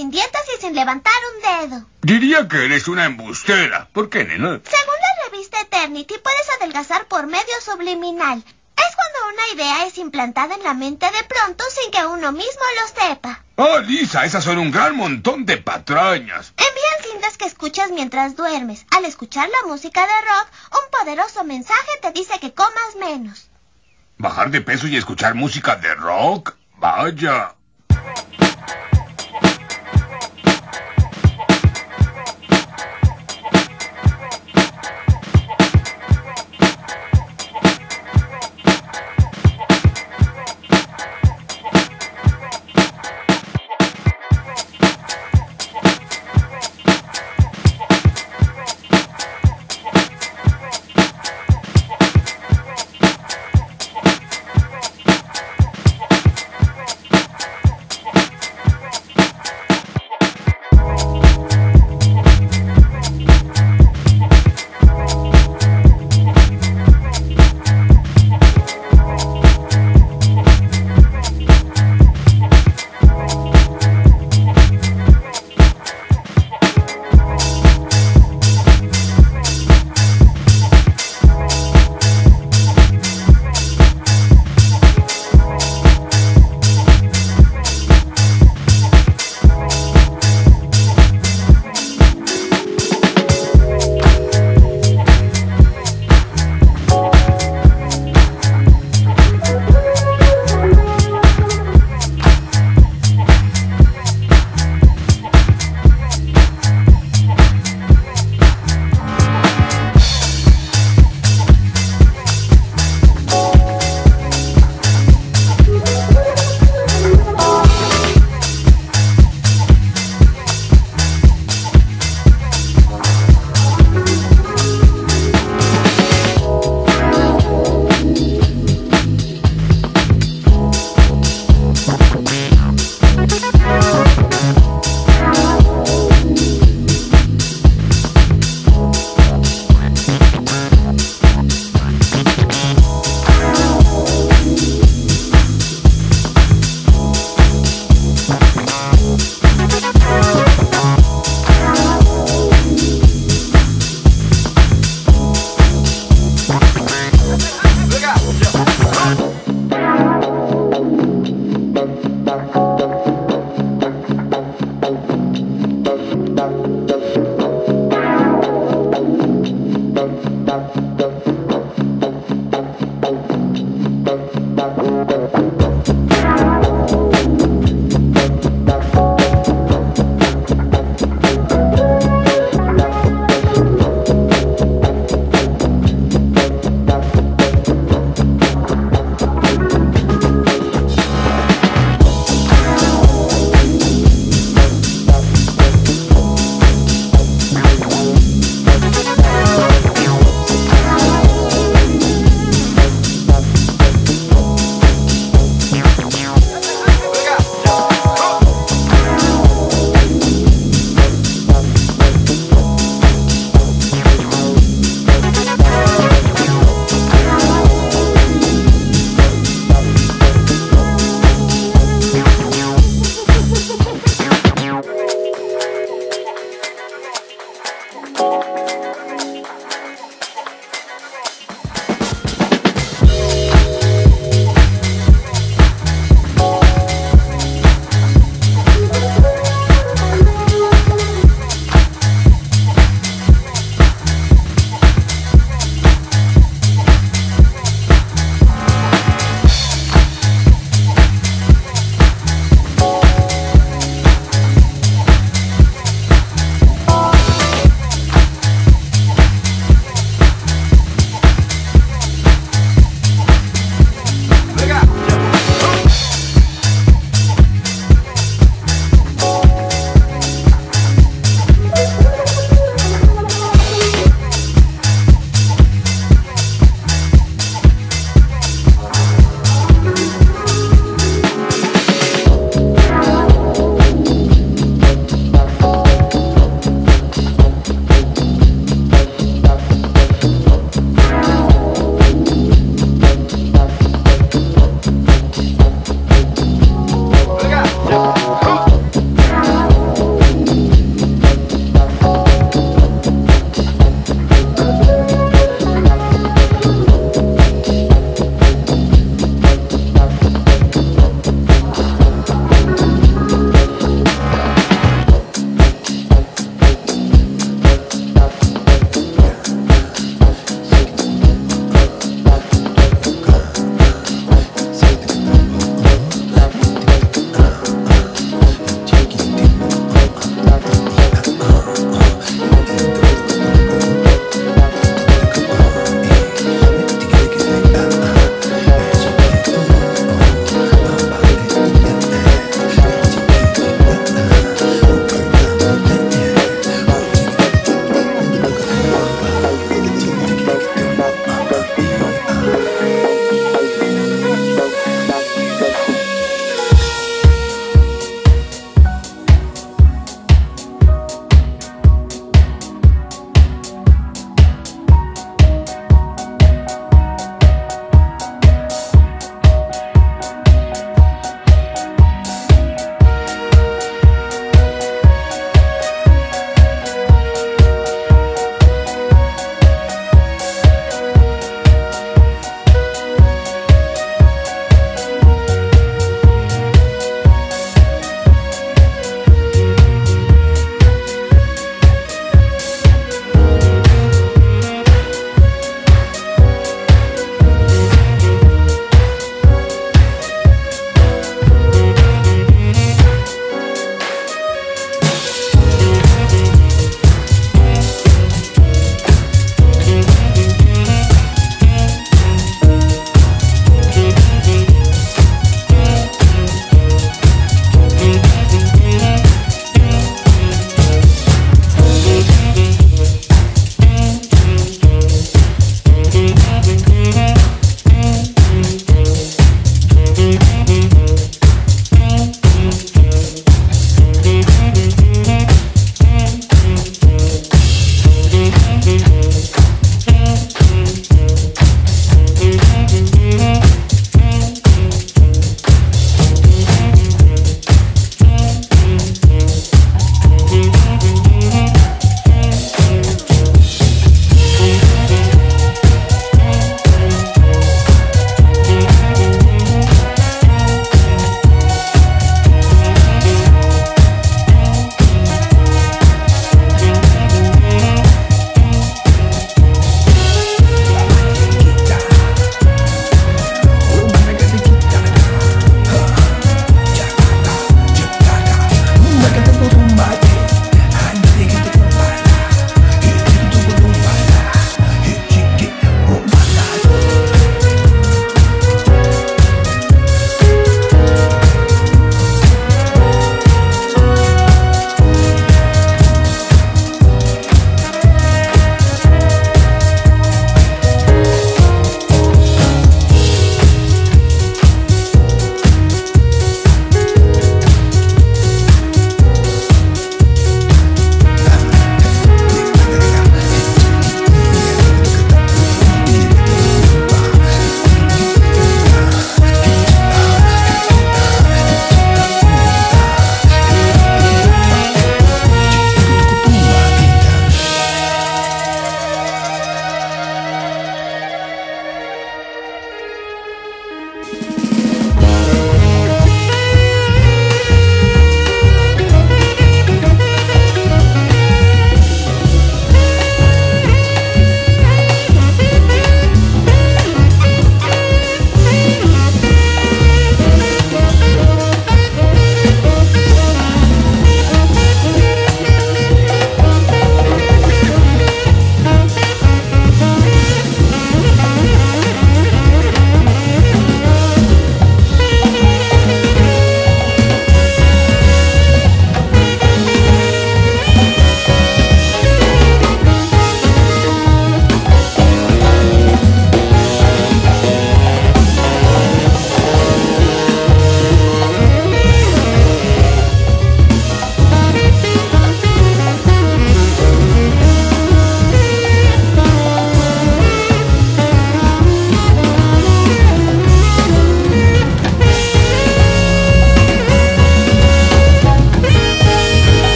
sin dientes y sin levantar un dedo. Diría que eres una embustera. ¿Por qué, nena? Según la revista Eternity, puedes adelgazar por medio subliminal. Es cuando una idea es implantada en la mente de pronto sin que uno mismo lo sepa. Oh, Lisa, esas son un gran montón de patrañas. Envían cintas que escuchas mientras duermes. Al escuchar la música de rock, un poderoso mensaje te dice que comas menos. ¿Bajar de peso y escuchar música de rock? Vaya.